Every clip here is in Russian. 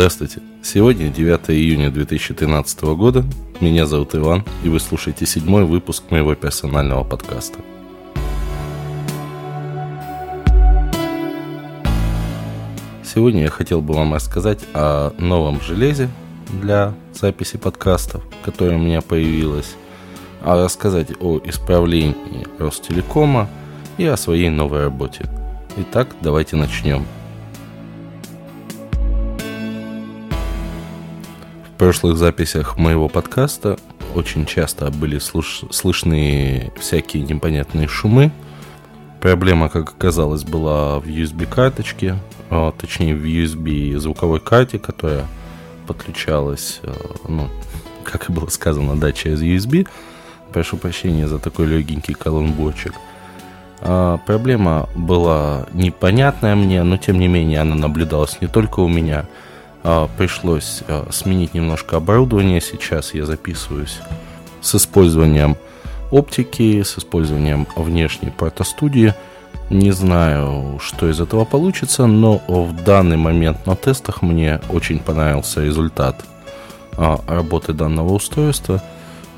Здравствуйте. Сегодня 9 июня 2013 года. Меня зовут Иван, и вы слушаете седьмой выпуск моего персонального подкаста. Сегодня я хотел бы вам рассказать о новом железе для записи подкастов, которое у меня появилось, а рассказать о исправлении Ростелекома и о своей новой работе. Итак, давайте начнем. Прошлых записях моего подкаста очень часто были слуш- слышны всякие непонятные шумы. Проблема, как оказалось, была в USB-карточке, а, точнее в USB звуковой карте, которая подключалась, а, ну, как и было сказано, да, через USB. Прошу прощения за такой легенький колонбочек. А, проблема была непонятная мне, но тем не менее она наблюдалась не только у меня. А, пришлось а, сменить немножко оборудование. Сейчас я записываюсь с использованием оптики, с использованием внешней протостудии. Не знаю, что из этого получится, но в данный момент на тестах мне очень понравился результат а, работы данного устройства.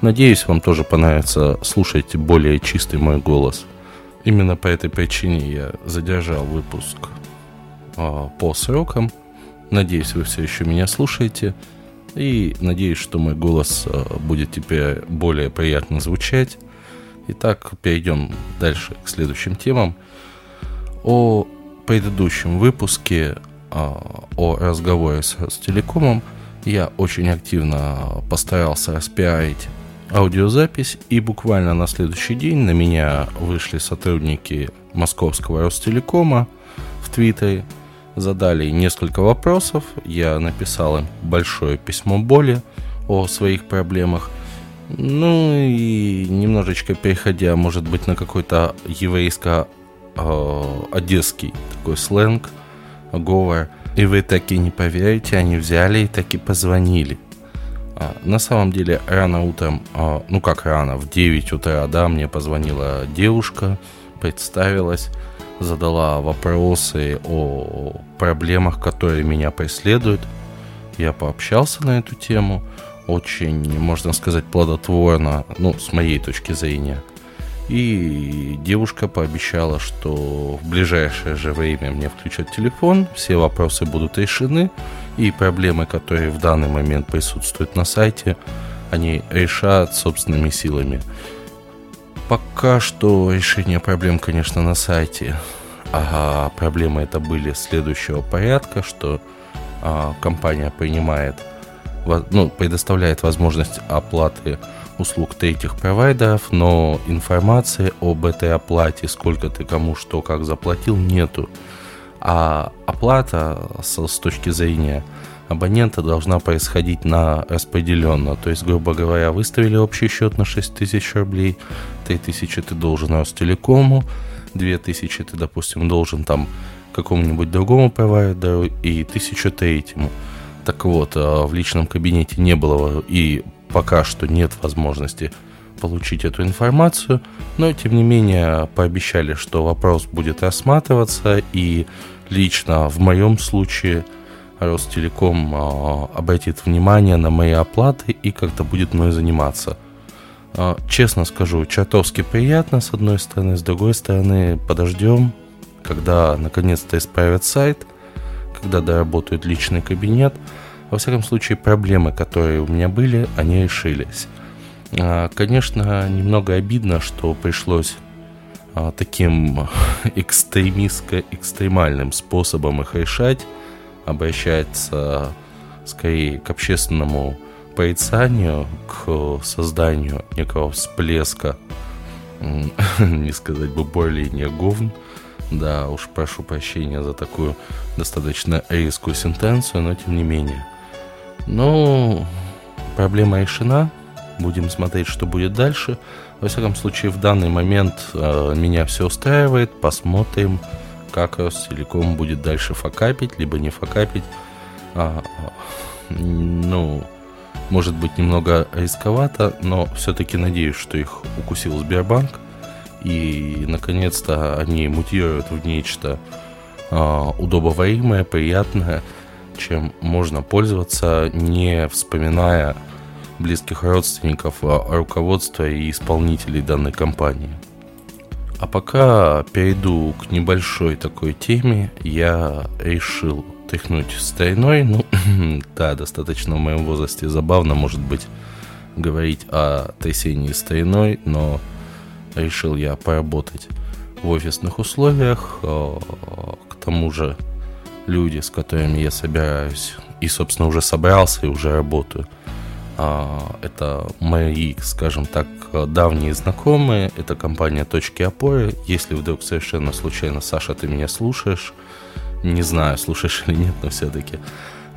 Надеюсь, вам тоже понравится слушать более чистый мой голос. Именно по этой причине я задержал выпуск по срокам. Надеюсь, вы все еще меня слушаете. И надеюсь, что мой голос а, будет теперь более приятно звучать. Итак, перейдем дальше к следующим темам. О предыдущем выпуске а, о разговоре с Ростелекомом я очень активно постарался распиарить аудиозапись, и буквально на следующий день на меня вышли сотрудники московского Ростелекома в Твиттере, задали несколько вопросов, я написал им большое письмо боли о своих проблемах, ну и немножечко переходя, может быть, на какой-то еврейско-одесский э, такой сленг, говор, и вы таки не поверите, они взяли и таки позвонили – а, на самом деле, рано утром, а, ну как рано, в 9 утра, да, мне позвонила девушка, представилась, задала вопросы о проблемах, которые меня преследуют. Я пообщался на эту тему, очень, можно сказать, плодотворно, ну, с моей точки зрения. И девушка пообещала, что в ближайшее же время мне включат телефон, все вопросы будут решены, и проблемы, которые в данный момент присутствуют на сайте, они решат собственными силами. Пока что решение проблем, конечно, на сайте. А проблемы это были следующего порядка, что а, компания принимает, ну, предоставляет возможность оплаты услуг третьих провайдеров, но информации об этой оплате, сколько ты кому что как заплатил, нету. А оплата с, с точки зрения абонента должна происходить на распределенно. То есть, грубо говоря, выставили общий счет на 6 тысяч рублей, 3 тысячи ты должен Ростелекому, 2 тысячи ты, допустим, должен там какому-нибудь другому провайдеру и тысячу третьему. Так вот, а, в личном кабинете не было и пока что нет возможности получить эту информацию, но тем не менее пообещали, что вопрос будет рассматриваться и лично в моем случае Ростелеком э, обратит внимание на мои оплаты и как-то будет мной заниматься. Э, честно скажу, чертовски приятно с одной стороны, с другой стороны подождем, когда наконец-то исправят сайт, когда доработают личный кабинет. Во всяком случае, проблемы, которые у меня были, они решились. Э, конечно, немного обидно, что пришлось а, таким экстремистско-экстремальным способом их решать, обращается скорее к общественному порицанию, к созданию некого всплеска, не сказать бы более не говн, да, уж прошу прощения за такую достаточно резкую сентенцию, но тем не менее. Ну, проблема решена, будем смотреть, что будет дальше. Во всяком случае, в данный момент э, меня все устраивает. Посмотрим, как целиком будет дальше факапить, либо не факапить. А, ну, может быть, немного рисковато, но все-таки надеюсь, что их укусил Сбербанк. И, наконец-то, они мутируют в нечто э, удобоваримое, приятное. чем можно пользоваться, не вспоминая близких родственников, а руководства и исполнителей данной компании. А пока перейду к небольшой такой теме, я решил тряхнуть стариной. Ну, да, достаточно в моем возрасте забавно, может быть, говорить о трясении стариной, но решил я поработать в офисных условиях. Э, к тому же люди, с которыми я собираюсь, и, собственно, уже собрался и уже работаю, а, это мои, скажем так, давние знакомые. Это компания «Точки опоры». Если вдруг совершенно случайно, Саша, ты меня слушаешь, не знаю, слушаешь или нет, но все-таки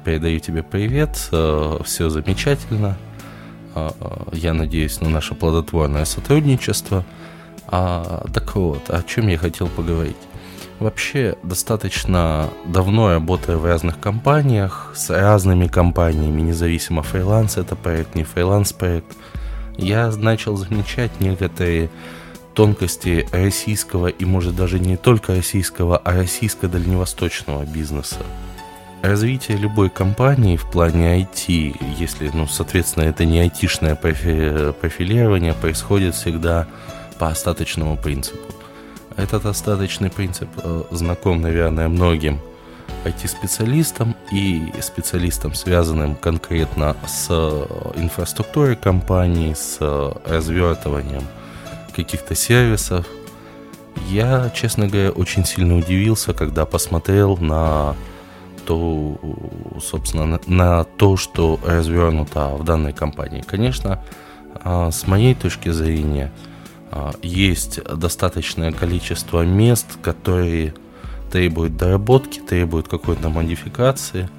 передаю тебе привет. Э, Все замечательно. Э, я надеюсь на наше плодотворное сотрудничество. А, так вот, о чем я хотел поговорить. Вообще, достаточно давно работая в разных компаниях, с разными компаниями, независимо фриланс это проект, не фриланс проект, я начал замечать некоторые тонкости российского и, может, даже не только российского, а российско-дальневосточного бизнеса. Развитие любой компании в плане IT, если, ну, соответственно, это не айтишное профи- профилирование, происходит всегда по остаточному принципу. Этот остаточный принцип э, знаком, наверное, многим IT-специалистам и специалистам, связанным конкретно с э, инфраструктурой компании, с э, развертыванием каких-то сервисов. Я, честно говоря, очень сильно удивился, когда посмотрел на то, собственно, на, то, что развернуто в данной компании. Конечно, а, с моей точки зрения, есть достаточное количество мест, которые требуют доработки, требуют какой-то модификации.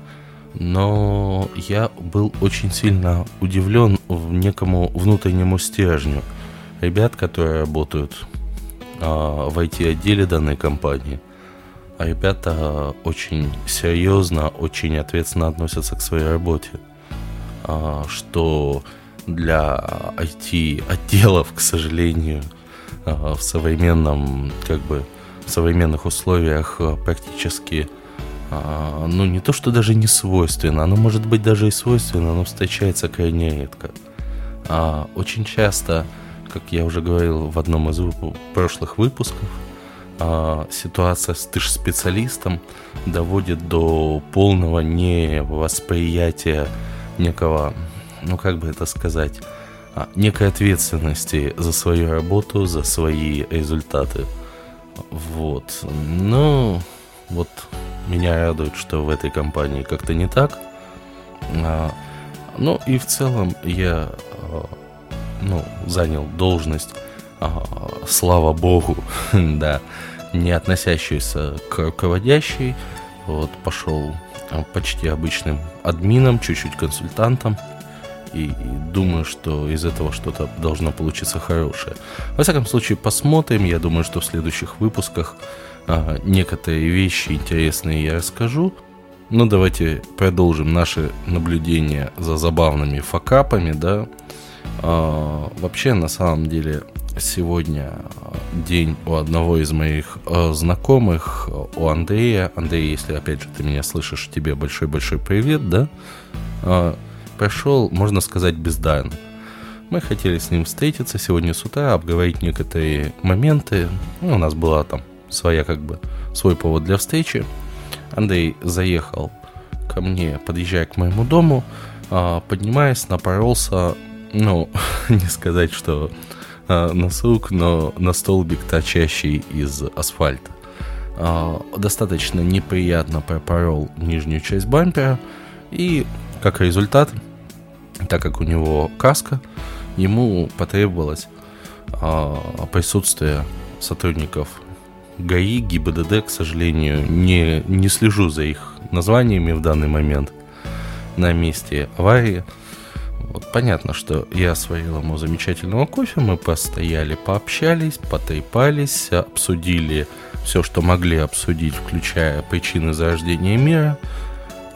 Но я был очень сильно удивлен в некому внутреннему стержню ребят, которые работают а, в IT-отделе данной компании. А ребята очень серьезно, очень ответственно относятся к своей работе. А, что для IT-отделов, к сожалению, а, в современном, как бы, в современных условиях а, практически, а, ну, не то, что даже не свойственно, оно может быть даже и свойственно, но встречается крайне редко. Очень часто, как я уже говорил в одном из прошлых выпусков, ситуация с тыш-специалистом доводит до полного невосприятия некого ну как бы это сказать, а, некой ответственности за свою работу, за свои результаты. Вот. Ну, вот меня радует, что в этой компании как-то не так. А, ну и в целом я а, ну, занял должность, слава богу, да, не относящуюся к руководящей. Вот, пошел почти обычным админом, чуть-чуть консультантом и, и думаю, что из этого что-то должно получиться хорошее. Во всяком случае, посмотрим. Я думаю, что в следующих выпусках а, некоторые вещи интересные я расскажу. Ну, давайте продолжим наши наблюдения за забавными факапами, да. А, вообще, на самом деле, сегодня день у одного из моих э, знакомых, у Андрея. Андрей, если опять же ты меня слышишь, тебе большой-большой привет, да? А, прошел, можно сказать, бездарно. Мы хотели с ним встретиться сегодня с утра, обговорить некоторые моменты. Ну, у нас была там своя, как бы, свой повод для встречи. Андрей заехал ко мне, подъезжая к моему дому, а, поднимаясь, напоролся, ну, не сказать, что а, на сук, но на столбик, торчащий из асфальта. А, достаточно неприятно пропорол нижнюю часть бампера, и как результат так как у него каска, ему потребовалось а, присутствие сотрудников ГАИ, ГИБДД, к сожалению, не, не слежу за их названиями в данный момент на месте аварии. Вот, понятно, что я сварил ему замечательного кофе, мы постояли, пообщались, потрепались, обсудили все, что могли обсудить, включая причины зарождения мира –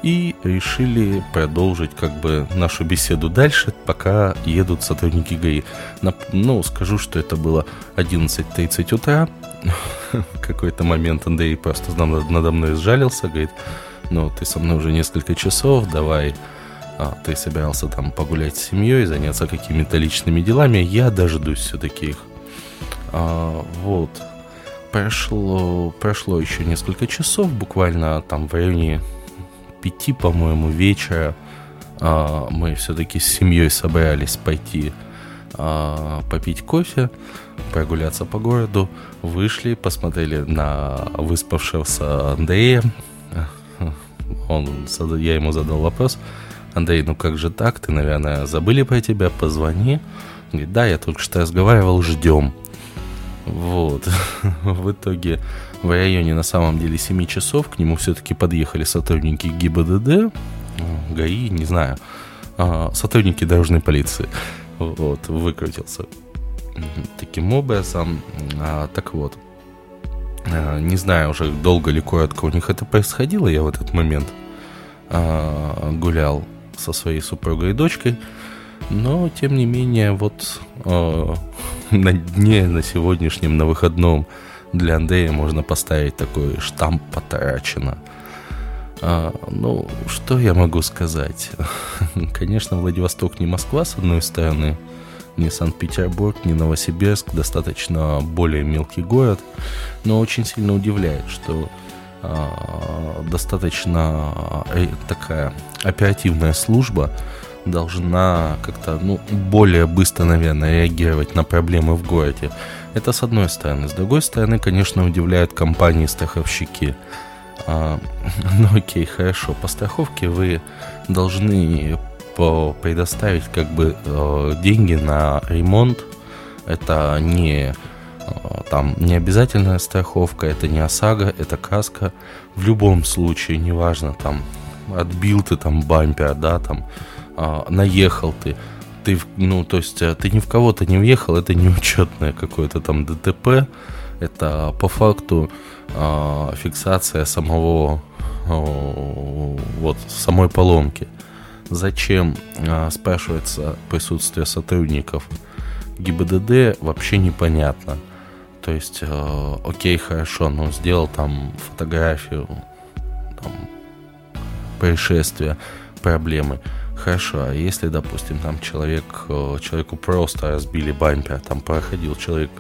и решили продолжить как бы нашу беседу дальше, пока едут сотрудники ГАИ. Ну, скажу, что это было 11.30 утра. В какой-то момент Андрей просто надо мной сжалился, говорит, ну, ты со мной уже несколько часов, давай, а, ты собирался там погулять с семьей, заняться какими-то личными делами, я дождусь все-таки их. А, вот. Прошло, прошло еще несколько часов, буквально там в районе пяти, по-моему, вечера а, мы все-таки с семьей собрались пойти а, попить кофе, прогуляться по городу, вышли, посмотрели на выспавшегося Андрея. Он, я ему задал вопрос, Андрей, ну как же так, ты, наверное, забыли про тебя, позвони. Говорит, да, я только что разговаривал, ждем. Вот. В итоге в районе на самом деле 7 часов. К нему все-таки подъехали сотрудники ГИБДД, ГАИ, не знаю, а, сотрудники дорожной полиции. Вот, выкрутился. Таким образом, а, так вот, а, не знаю уже долго или коротко у них это происходило, я в этот момент гулял со своей супругой и дочкой, но тем не менее вот на дне, на сегодняшнем, на выходном для Андрея можно поставить такой штамп «потрачено». А, ну, что я могу сказать? Конечно, Владивосток не Москва, с одной стороны, не Санкт-Петербург, не Новосибирск, достаточно более мелкий город, но очень сильно удивляет, что а, достаточно э, такая оперативная служба должна как-то ну, более быстро, наверное, реагировать на проблемы в городе. Это с одной стороны. С другой стороны, конечно, удивляют компании-страховщики. А, ну окей, хорошо. По страховке вы должны предоставить как бы э, деньги на ремонт. Это не э, там не обязательная страховка, это не ОСАГО, это каска. В любом случае, неважно, там отбил ты там бампер, да, там а, наехал ты, ты, ну, то есть э, ты ни в кого-то не въехал, это не учетное какое-то там ДТП, это по факту а, фиксация самого, вот, самой поломки. Зачем, а, спрашивается, присутствие сотрудников ГИБДД, вообще непонятно. То есть, а, окей, хорошо, но сделал там фотографию, там, происшествия, проблемы. Хорошо, а если, допустим, там человек, э, человеку просто разбили бампер, там проходил человек,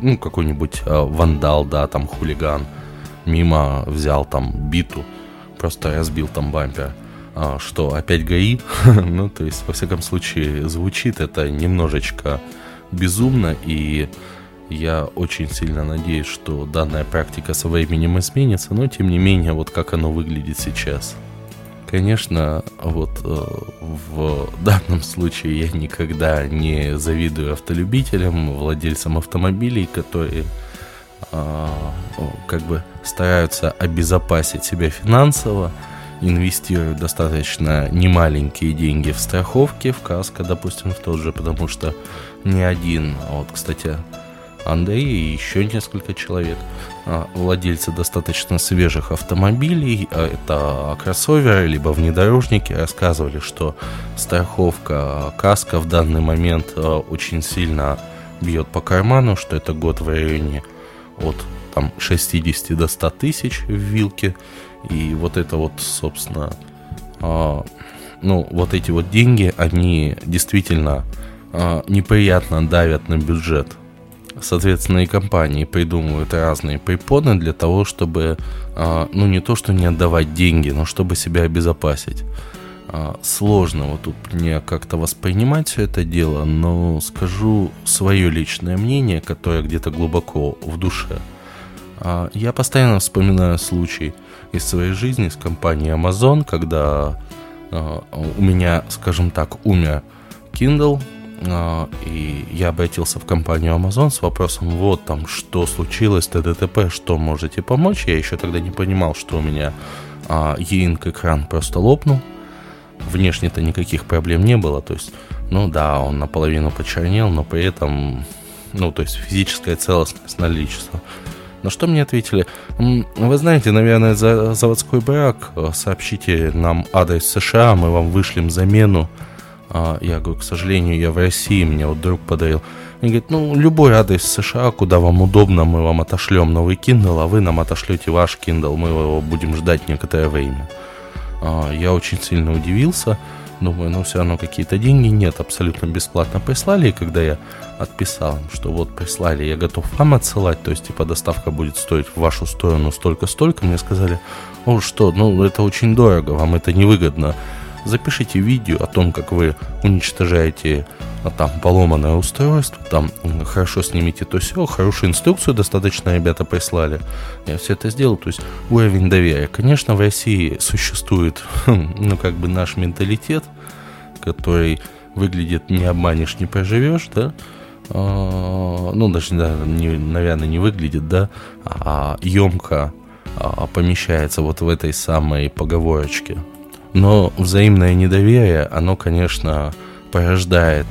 ну, какой-нибудь э, вандал, да, там хулиган, мимо взял там биту, просто разбил там бампер. А, что, опять ГАИ? ну, то есть, во всяком случае, звучит это немножечко безумно, и я очень сильно надеюсь, что данная практика со временем изменится, но, тем не менее, вот как оно выглядит сейчас – Конечно, вот э, в данном случае я никогда не завидую автолюбителям, владельцам автомобилей, которые э, как бы стараются обезопасить себя финансово, инвестируют достаточно немаленькие деньги в страховки, в каско, допустим, в тот же, потому что ни один, вот, кстати, Андрей и еще несколько человек, а, владельцы достаточно свежих автомобилей, а, это кроссоверы, либо внедорожники, рассказывали, что страховка каска в данный момент а, очень сильно бьет по карману, что это год в районе от там, 60 до 100 тысяч в вилке. И вот это вот, собственно, ну, вот эти вот деньги, они действительно неприятно давят на бюджет соответственно, и компании придумывают разные препоны для того, чтобы, а, ну, не то, что не отдавать деньги, но чтобы себя обезопасить. А, сложно вот тут мне как-то воспринимать все это дело, но скажу свое личное мнение, которое где-то глубоко в душе. А, я постоянно вспоминаю случай из своей жизни с компанией Amazon, когда у меня, скажем так, умер Kindle, и я обратился в компанию Amazon с вопросом, вот там, что случилось, ТДТП, что можете помочь. Я еще тогда не понимал, что у меня а, E-Ink экран просто лопнул. Внешне-то никаких проблем не было, то есть, ну да, он наполовину почернел, но при этом, ну, то есть физическая целостность наличества. На что мне ответили, вы знаете, наверное, за заводской брак, сообщите нам адрес США, мы вам вышлем замену, а, я говорю, к сожалению, я в России, мне вот друг подарил. Они говорят, ну, любой адрес США, куда вам удобно, мы вам отошлем новый Kindle, а вы нам отошлете ваш Kindle, мы его будем ждать некоторое время. А, я очень сильно удивился, думаю, ну, все равно какие-то деньги нет, абсолютно бесплатно прислали, и когда я отписал что вот прислали, я готов вам отсылать, то есть, типа, доставка будет стоить в вашу сторону столько-столько, мне сказали, о, что, ну, это очень дорого, вам это невыгодно, запишите видео о том, как вы уничтожаете а, там поломанное устройство, там хорошо снимите то все, хорошую инструкцию достаточно ребята прислали. Я все это сделал, то есть уровень доверия. Конечно, в России существует, ну, как бы наш менталитет, который выглядит не обманешь, не проживешь, да, а, ну, даже, да, не, наверное, не выглядит, да, а емко а, помещается вот в этой самой поговорочке. Но взаимное недоверие, оно, конечно, порождает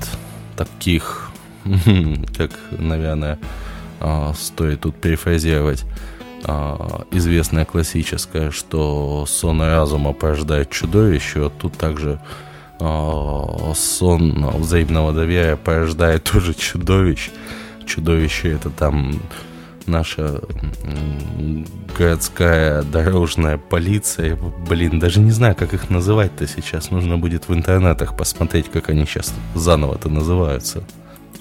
таких, как, наверное, а, стоит тут перефразировать, а, известное классическое, что сон разума порождает чудовище, тут также а, сон взаимного доверия порождает тоже чудовищ. Чудовище это там наша городская дорожная полиция. Блин, даже не знаю, как их называть-то сейчас. Нужно будет в интернетах посмотреть, как они сейчас заново-то называются.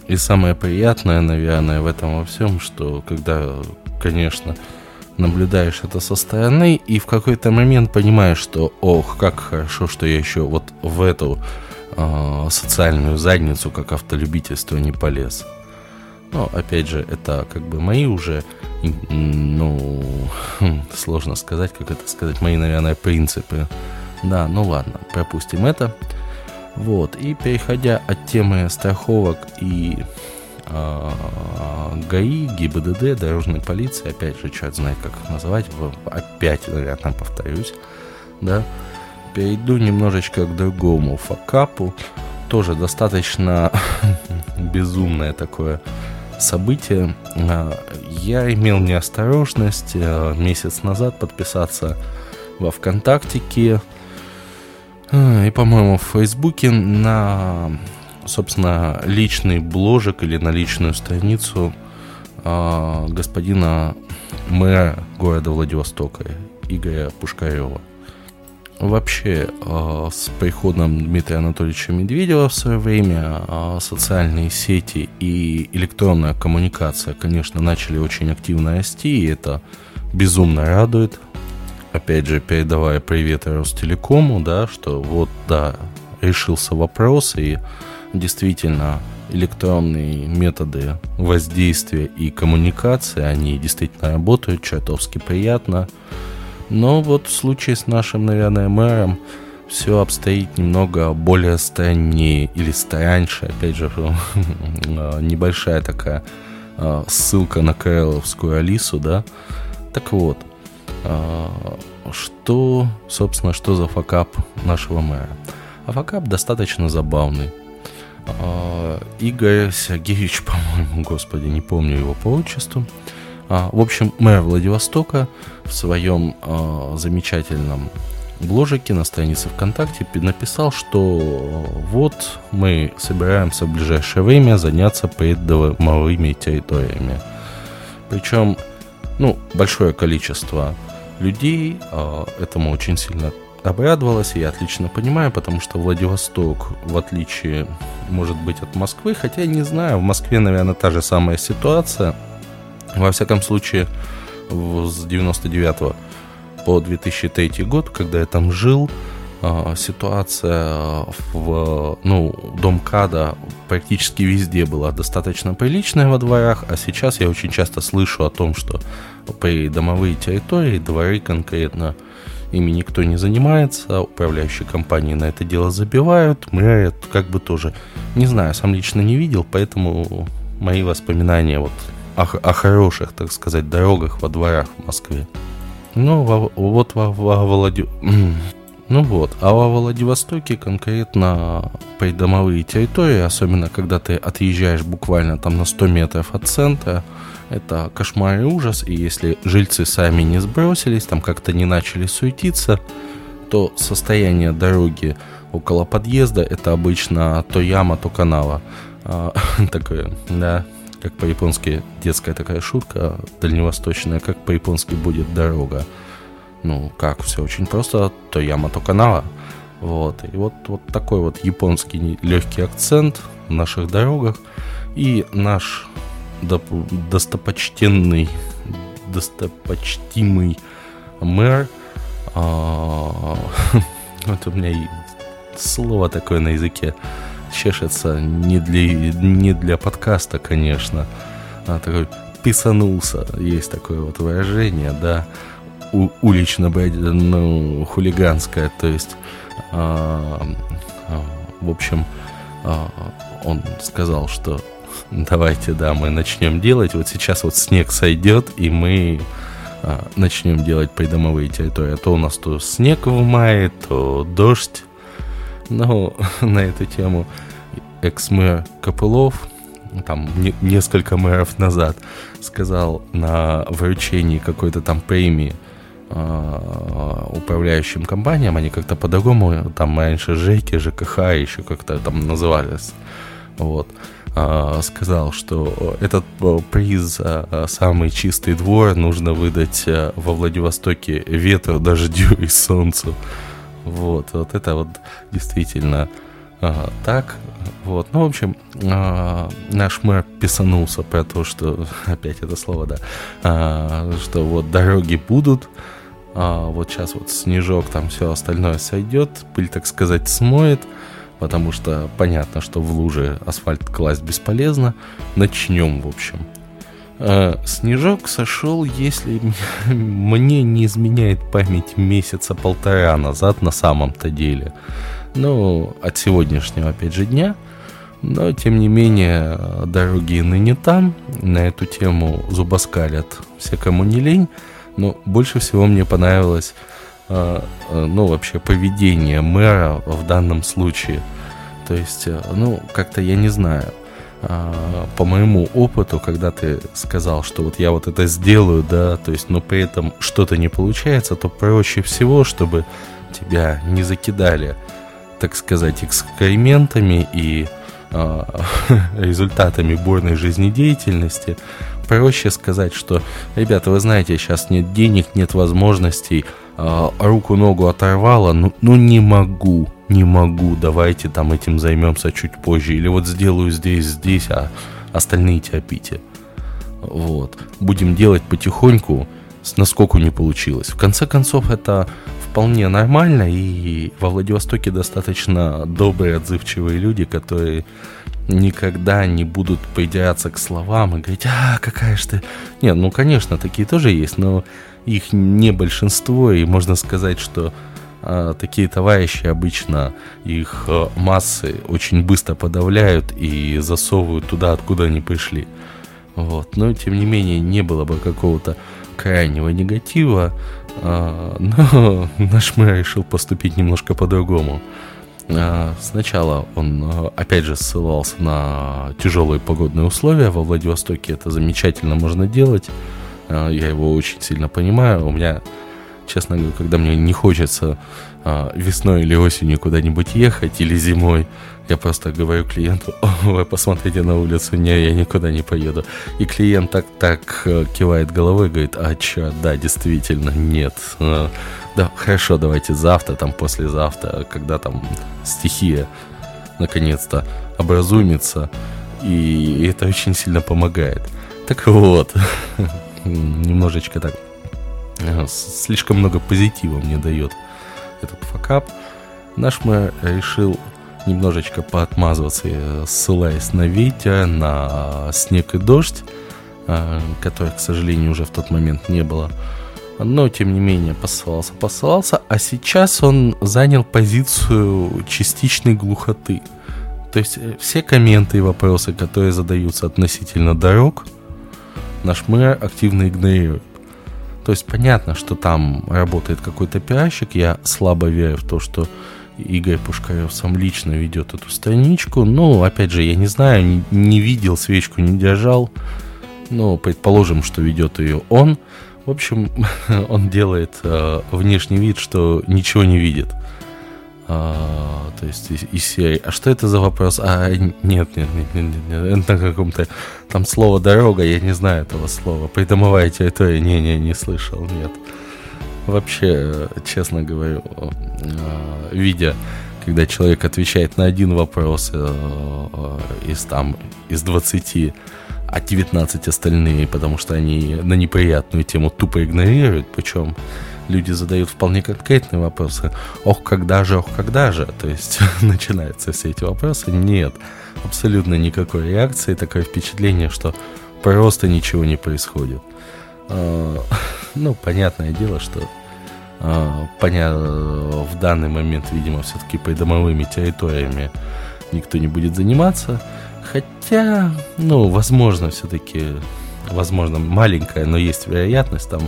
И самое приятное, наверное, в этом во всем, что когда, конечно, наблюдаешь это со стороны и в какой-то момент понимаешь, что ох, как хорошо, что я еще вот в эту э, социальную задницу, как автолюбительство, не полез. Но, опять же, это как бы мои уже, ну, хм, сложно сказать, как это сказать, мои, наверное, принципы. Да, ну ладно, пропустим это. Вот, и переходя от темы страховок и э, ГАИ, ГИБДД, дорожной полиции, опять же, черт знает, как их называть, опять, наверное, повторюсь, да, перейду немножечко к другому факапу, тоже достаточно безумное такое событие. А, я имел неосторожность а, месяц назад подписаться во ВКонтактике а, и, по-моему, в Фейсбуке на, собственно, личный бложек или на личную страницу господина мэра города Владивостока Игоря Пушкарева. Вообще, э, с приходом Дмитрия Анатольевича Медведева в свое время э, социальные сети и электронная коммуникация, конечно, начали очень активно расти, и это безумно радует. Опять же, передавая привет Ростелекому, да, что вот, да, решился вопрос, и действительно электронные методы воздействия и коммуникации, они действительно работают, чертовски приятно. Но вот в случае с нашим, наверное, мэром все обстоит немного более страннее или страньше. Опять же, небольшая такая а, ссылка на Кайловскую Алису, да. Так вот, а, что, собственно, что за факап нашего мэра? А факап достаточно забавный. Игорь Сергеевич, по-моему, господи, не помню его по отчеству, в общем, мэр Владивостока в своем а, замечательном бложике на странице ВКонтакте написал, что вот мы собираемся в ближайшее время заняться придомовыми территориями. Причем, ну, большое количество людей э, этому очень сильно обрадовалось, и я отлично понимаю, потому что Владивосток, в отличие, может быть, от Москвы, хотя я не знаю, в Москве, наверное, та же самая ситуация – во всяком случае, с 99 по 2003 год, когда я там жил, а, ситуация в ну, дом Када практически везде была достаточно приличная во дворах, а сейчас я очень часто слышу о том, что при домовые территории, дворы конкретно, ими никто не занимается, управляющие компании на это дело забивают, мы как бы тоже, не знаю, сам лично не видел, поэтому мои воспоминания вот о, о хороших, так сказать, дорогах во дворах в Москве. Ну, во, вот во, во Влади... Ну вот, а во Владивостоке конкретно придомовые территории, особенно когда ты отъезжаешь буквально там на 100 метров от центра, это кошмар и ужас, и если жильцы сами не сбросились, там как-то не начали суетиться, то состояние дороги около подъезда это обычно то яма, то канава. А, такое, да, как по-японски детская такая шутка дальневосточная, как по-японски будет дорога. Ну, как, все очень просто, то яма, то канала. Вот, и вот, вот такой вот японский легкий акцент в наших дорогах. И наш достопочтенный, достопочтимый мэр, а, вот у меня и слово такое на языке чешется не для, не для подкаста, конечно, а такой писанулся, есть такое вот выражение, да, у, улично, ну, хулиганское, то есть, а, а, в общем, а, он сказал, что давайте, да, мы начнем делать, вот сейчас вот снег сойдет, и мы а, начнем делать придомовые территории, а то у нас то снег в мае, то дождь, но на эту тему экс-мэр Копылов, там не, несколько мэров назад, сказал на вручении какой-то там премии э, управляющим компаниям, они как-то по-другому, там раньше ЖЭКи, ЖКХ еще как-то там назывались, вот, э, сказал, что этот приз э, «Самый чистый двор» нужно выдать э, во Владивостоке ветру, дождю и солнцу. Вот, вот это вот действительно а, так. Вот, ну, в общем, а, наш мэр писанулся про то, что, опять это слово, да, а, что вот дороги будут, а, вот сейчас вот снежок, там все остальное сойдет, пыль, так сказать, смоет, потому что понятно, что в луже асфальт класть бесполезно. Начнем, в общем. Э, снежок сошел, если мне не изменяет память месяца полтора назад на самом-то деле. Ну, от сегодняшнего, опять же, дня. Но, тем не менее, дороги ныне там. На эту тему зубоскалят все, кому не лень. Но больше всего мне понравилось, э, э, ну, вообще, поведение мэра в данном случае. То есть, ну, как-то я не знаю – по моему опыту, когда ты сказал, что вот я вот это сделаю, да, то есть, но при этом что-то не получается, то проще всего, чтобы тебя не закидали, так сказать, экспериментами и э, результатами бурной жизнедеятельности, проще сказать, что, ребята, вы знаете, сейчас нет денег, нет возможностей, э, руку-ногу оторвало, ну, ну не могу, не могу, давайте там этим займемся чуть позже, или вот сделаю здесь, здесь, а остальные терпите. Вот. Будем делать потихоньку, насколько не получилось. В конце концов, это вполне нормально, и во Владивостоке достаточно добрые, отзывчивые люди, которые никогда не будут придираться к словам и говорить, а, какая же ты... Нет, ну, конечно, такие тоже есть, но их не большинство, и можно сказать, что такие товарищи обычно их а, массы очень быстро подавляют и засовывают туда, откуда они пришли. Вот. Но, тем не менее, не было бы какого-то крайнего негатива, а, но наш мэр решил поступить немножко по-другому. Сначала он, опять же, ссылался на тяжелые погодные условия. Во Владивостоке это замечательно можно делать. Я его очень сильно понимаю. У меня честно говоря, когда мне не хочется а, весной или осенью куда-нибудь ехать, или зимой, я просто говорю клиенту, вы посмотрите на улицу, не, я никуда не поеду. И клиент так, так э, кивает головой, говорит, а чё, да, действительно, нет. А, да, хорошо, давайте завтра, там, послезавтра, когда там стихия наконец-то образумится, и это очень сильно помогает. Так вот, немножечко так слишком много позитива мне дает этот факап. Наш мэр решил немножечко поотмазываться, э, ссылаясь на ветер, на снег и дождь, э, который, к сожалению, уже в тот момент не было. Но, тем не менее, посылался, посылался. А сейчас он занял позицию частичной глухоты. То есть э, все комменты и вопросы, которые задаются относительно дорог, наш мэр активно игнорирует. То есть понятно, что там работает какой-то пиарщик. Я слабо верю в то, что Игорь Пушкарев сам лично ведет эту страничку. Ну, опять же, я не знаю, не, видел, свечку не держал. Но предположим, что ведет ее он. В общем, он делает э, внешний вид, что ничего не видит. А, то есть из, из серии. А что это за вопрос? А, нет, нет, нет, нет, нет, это на каком-то... Там слово «дорога», я не знаю этого слова. Придомовая территория, не-не, не слышал, нет. Вообще, честно говорю, а, видя, когда человек отвечает на один вопрос э, из там, из 20, а 19 остальные, потому что они на неприятную тему тупо игнорируют, причем люди задают вполне конкретные вопросы. Ох, когда же, ох, когда же? То есть начинаются все эти вопросы. Нет, абсолютно никакой реакции. Такое впечатление, что просто ничего не происходит. А, ну, понятное дело, что а, поня... в данный момент, видимо, все-таки придомовыми территориями никто не будет заниматься. Хотя, ну, возможно, все-таки, возможно, маленькая, но есть вероятность, там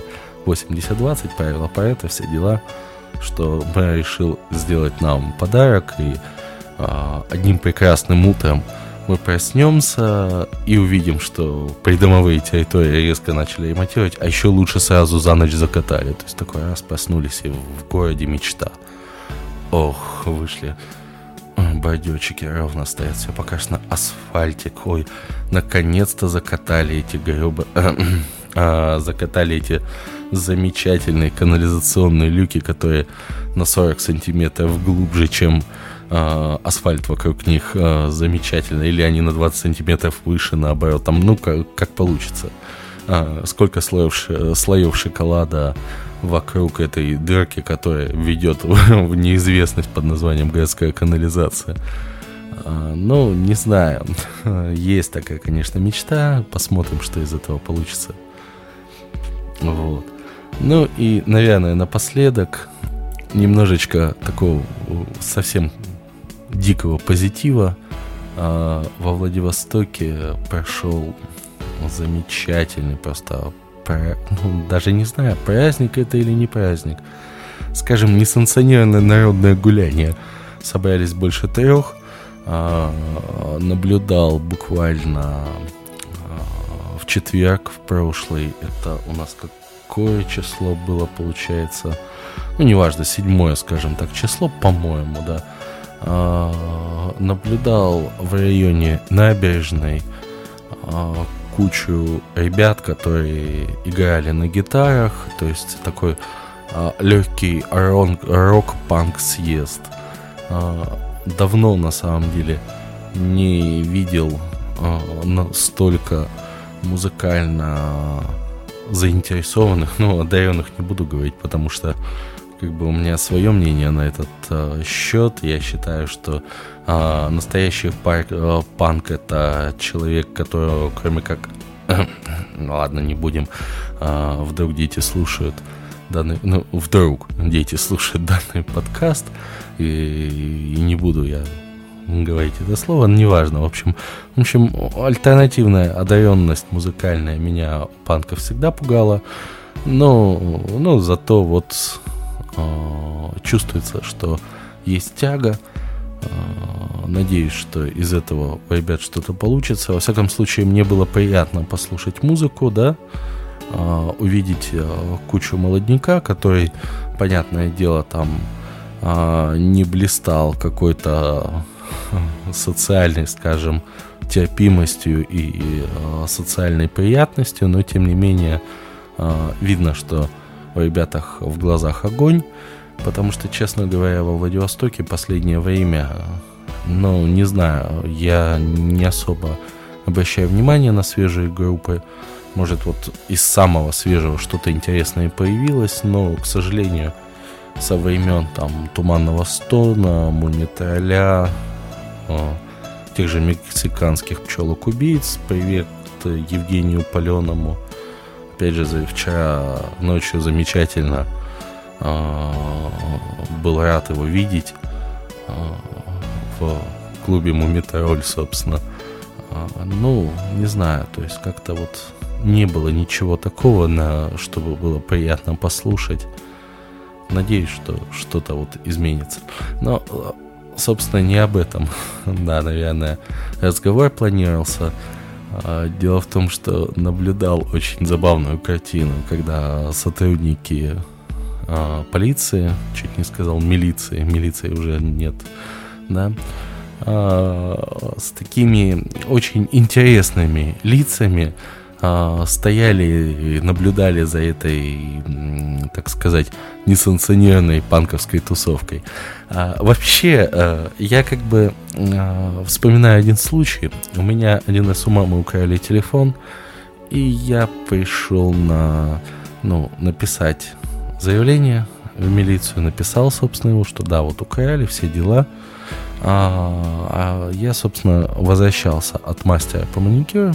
80-20 правила Парета, все дела, что Б решил сделать нам подарок, и а, одним прекрасным утром мы проснемся и увидим, что придомовые территории резко начали ремонтировать, а еще лучше сразу за ночь закатали. То есть такой раз проснулись и в городе мечта. Ох, вышли бордюрчики ровно стоят, все пока что на асфальте. Ой, наконец-то закатали эти гребы... а, закатали эти замечательные канализационные люки, которые на 40 сантиметров глубже, чем э, асфальт вокруг них. Э, замечательно. Или они на 20 сантиметров выше, наоборот. Там, ну, как, как получится. Э, сколько слоев, слоев шоколада вокруг этой дырки, которая ведет в неизвестность под названием городская канализация. Ну, не знаю. Есть такая, конечно, мечта. Посмотрим, что из этого получится. Вот. Ну и, наверное, напоследок немножечко такого совсем дикого позитива. А, во Владивостоке прошел замечательный просто ну, даже не знаю, праздник это или не праздник. Скажем, несанкционированное народное гуляние. Собрались больше трех. А, наблюдал буквально а, в четверг в прошлый. Это у нас как какое число было, получается, ну, неважно, седьмое, скажем так, число, по-моему, да, а, наблюдал в районе набережной а, кучу ребят, которые играли на гитарах, то есть такой а, легкий рок-панк съезд. Давно, на самом деле, не видел настолько музыкально заинтересованных, ну, одаренных не буду говорить, потому что как бы у меня свое мнение на этот э, счет. Я считаю, что э, настоящий пар, э, панк это человек, которого, кроме как, ну ладно, не будем, э, вдруг дети слушают данный, ну вдруг дети слушают данный подкаст и, и не буду я говорить это слово, неважно. В общем, в общем, альтернативная одаренность музыкальная меня панка всегда пугала. Но, но зато вот э, чувствуется, что есть тяга. Э, надеюсь, что из этого у ребят что-то получится. Во всяком случае, мне было приятно послушать музыку, да, э, увидеть э, кучу молодняка, который, понятное дело, там э, не блистал какой-то социальной, скажем, терпимостью и э, социальной приятностью, но тем не менее э, видно, что в ребятах в глазах огонь, потому что, честно говоря, во Владивостоке последнее время, ну, не знаю, я не особо обращаю внимание на свежие группы. Может, вот из самого свежего что-то интересное появилось, но, к сожалению, со времен там Туманного Стона, Мумитроля, тех же мексиканских пчелок-убийц. Привет Евгению Паленому. Опять же, вчера ночью замечательно а, был рад его видеть а, в клубе Мумитроль, собственно. Ну, не знаю, то есть как-то вот не было ничего такого, на, чтобы было приятно послушать. Надеюсь, что что-то вот изменится. Но собственно, не об этом, да, наверное, разговор планировался. А, дело в том, что наблюдал очень забавную картину, когда сотрудники э, полиции, чуть не сказал милиции, милиции уже нет, да, э, с такими очень интересными лицами, а, стояли и наблюдали за этой, так сказать, несанкционированной панковской тусовкой. А, вообще, а, я как бы вспоминаю один случай. У меня один раз у мамы украли телефон, и я пришел на, ну, написать заявление в милицию, написал, собственно, его, что да, вот украли, все дела. А, а я, собственно, возвращался от мастера по маникюру,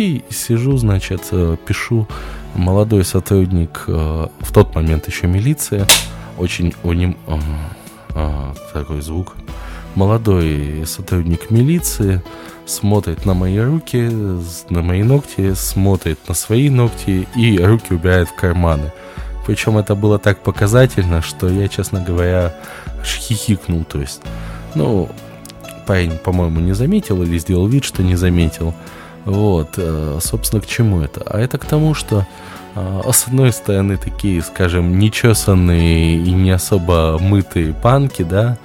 и сижу, значит, э, пишу молодой сотрудник, э, в тот момент еще милиция, очень у ним а, такой звук. Молодой сотрудник милиции смотрит на мои руки, на мои ногти, смотрит на свои ногти и руки убирает в карманы. Причем это было так показательно, что я, честно говоря, хихикнул. То есть, ну, парень, по-моему, не заметил или сделал вид, что не заметил. Вот, э, собственно, к чему это? А это к тому, что э, с одной стороны такие, скажем, нечесанные и не особо мытые панки, да,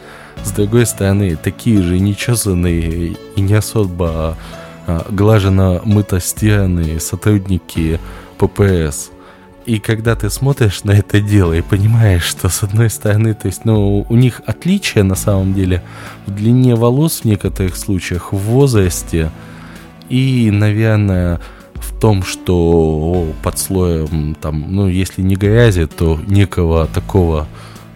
с другой стороны такие же нечесанные и не особо э, глаженно мыто стиранные сотрудники ППС. И когда ты смотришь на это дело и понимаешь, что с одной стороны, то есть, ну, у них отличие на самом деле в длине волос в некоторых случаях, в возрасте, и, наверное, в том, что под слоем, там, ну, если не грязи, то некого такого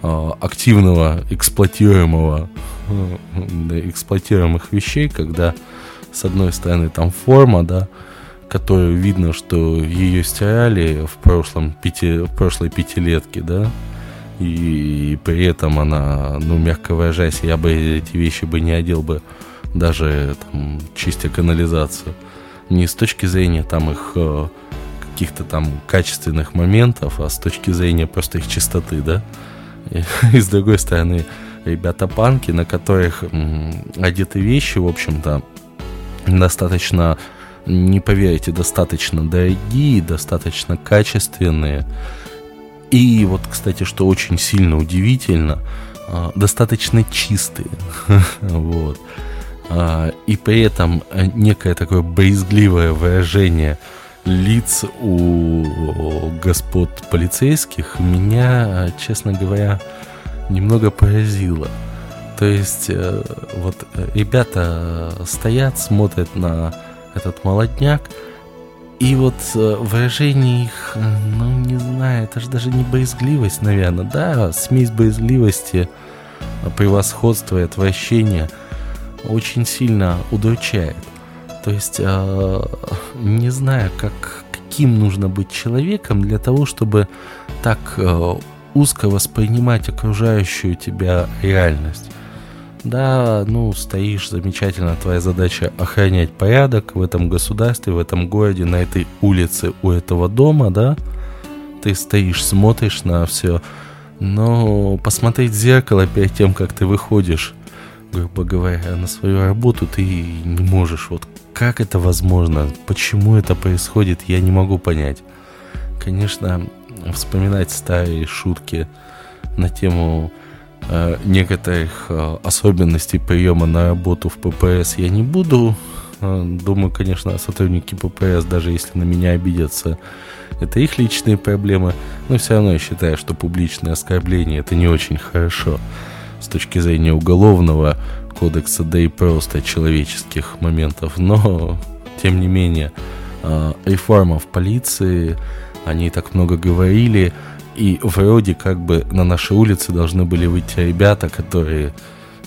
э, активного, эксплуатируемого, э, эксплуатируемых вещей, когда, с одной стороны, там форма, да, которую видно, что ее стирали в прошлом пяти, в прошлой пятилетке, да, и при этом она, ну, мягко выражаясь, я бы эти вещи бы не одел бы даже там, чистя канализацию. Не с точки зрения там их э, каких-то там качественных моментов, а с точки зрения просто их чистоты, да. И, и с другой стороны, ребята панки, на которых одеты вещи, в общем-то, достаточно, не поверите, достаточно дорогие, достаточно качественные. И вот, кстати, что очень сильно удивительно, э, достаточно чистые. вот. А, и при этом э, некое такое боязгливое выражение лиц у господ полицейских меня, честно говоря, немного поразило. То есть э, вот ребята стоят, смотрят на этот молодняк, и вот э, выражение их, ну не знаю, это же даже не боязгливость, наверное, да, смесь боязгливости, превосходства и отвращения – очень сильно удручает. То есть э, не знаю, как, каким нужно быть человеком для того, чтобы так э, узко воспринимать окружающую тебя реальность. Да, ну, стоишь, замечательно, твоя задача охранять порядок в этом государстве, в этом городе, на этой улице, у этого дома, да. Ты стоишь, смотришь на все, но посмотреть в зеркало перед тем, как ты выходишь грубо говоря, на свою работу ты не можешь. Вот как это возможно? Почему это происходит? Я не могу понять. Конечно, вспоминать старые шутки на тему э, некоторых э, особенностей приема на работу в ППС я не буду. Э, думаю, конечно, сотрудники ППС, даже если на меня обидятся, это их личные проблемы. Но все равно я считаю, что публичное оскорбление это не очень хорошо точки зрения уголовного кодекса, да и просто человеческих моментов. Но, тем не менее, а, реформа в полиции, они так много говорили, и вроде как бы на нашей улице должны были выйти ребята, которые,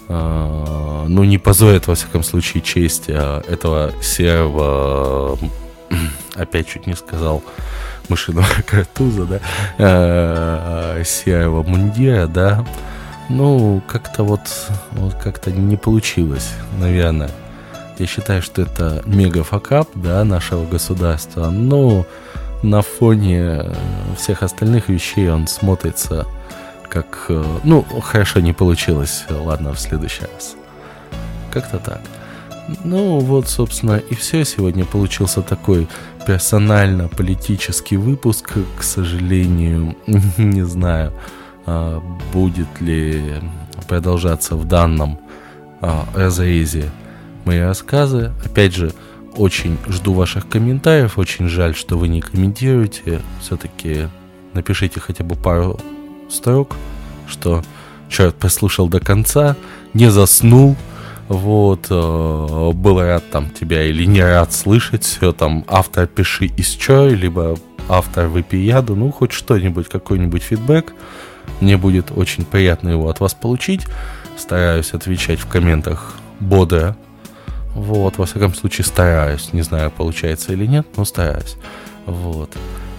а, ну, не позорят, во всяком случае, честь а, этого серого, опять чуть не сказал, мышиного картуза, да, серого мундира, да, ну, как-то вот, вот как-то не получилось, наверное. Я считаю, что это мега факап, да, нашего государства, но на фоне всех остальных вещей он смотрится как, ну, хорошо, не получилось, ладно, в следующий раз. Как-то так. Ну вот, собственно, и все. Сегодня получился такой персонально-политический выпуск. К сожалению, не знаю, будет ли продолжаться в данном а, разрезе мои рассказы. Опять же, очень жду ваших комментариев. Очень жаль, что вы не комментируете. Все-таки напишите хотя бы пару строк, что черт послушал до конца, не заснул, вот, э, был рад там тебя или не рад слышать, все там, автор пиши из чё, либо автор выпей яду, ну, хоть что-нибудь, какой-нибудь фидбэк, мне будет очень приятно его от вас получить, стараюсь отвечать в комментах бодро, вот, во всяком случае стараюсь, не знаю, получается или нет, но стараюсь, вот.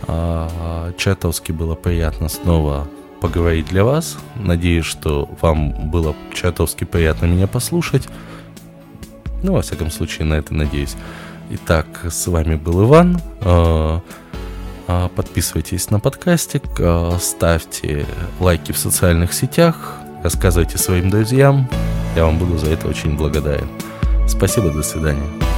А, чертовски было приятно снова поговорить для вас. Надеюсь, что вам было чертовски приятно меня послушать. Ну, во всяком случае, на это надеюсь. Итак, с вами был Иван. А, подписывайтесь на подкастик, а, ставьте лайки в социальных сетях, рассказывайте своим друзьям. Я вам буду за это очень благодарен. Спасибо, до свидания.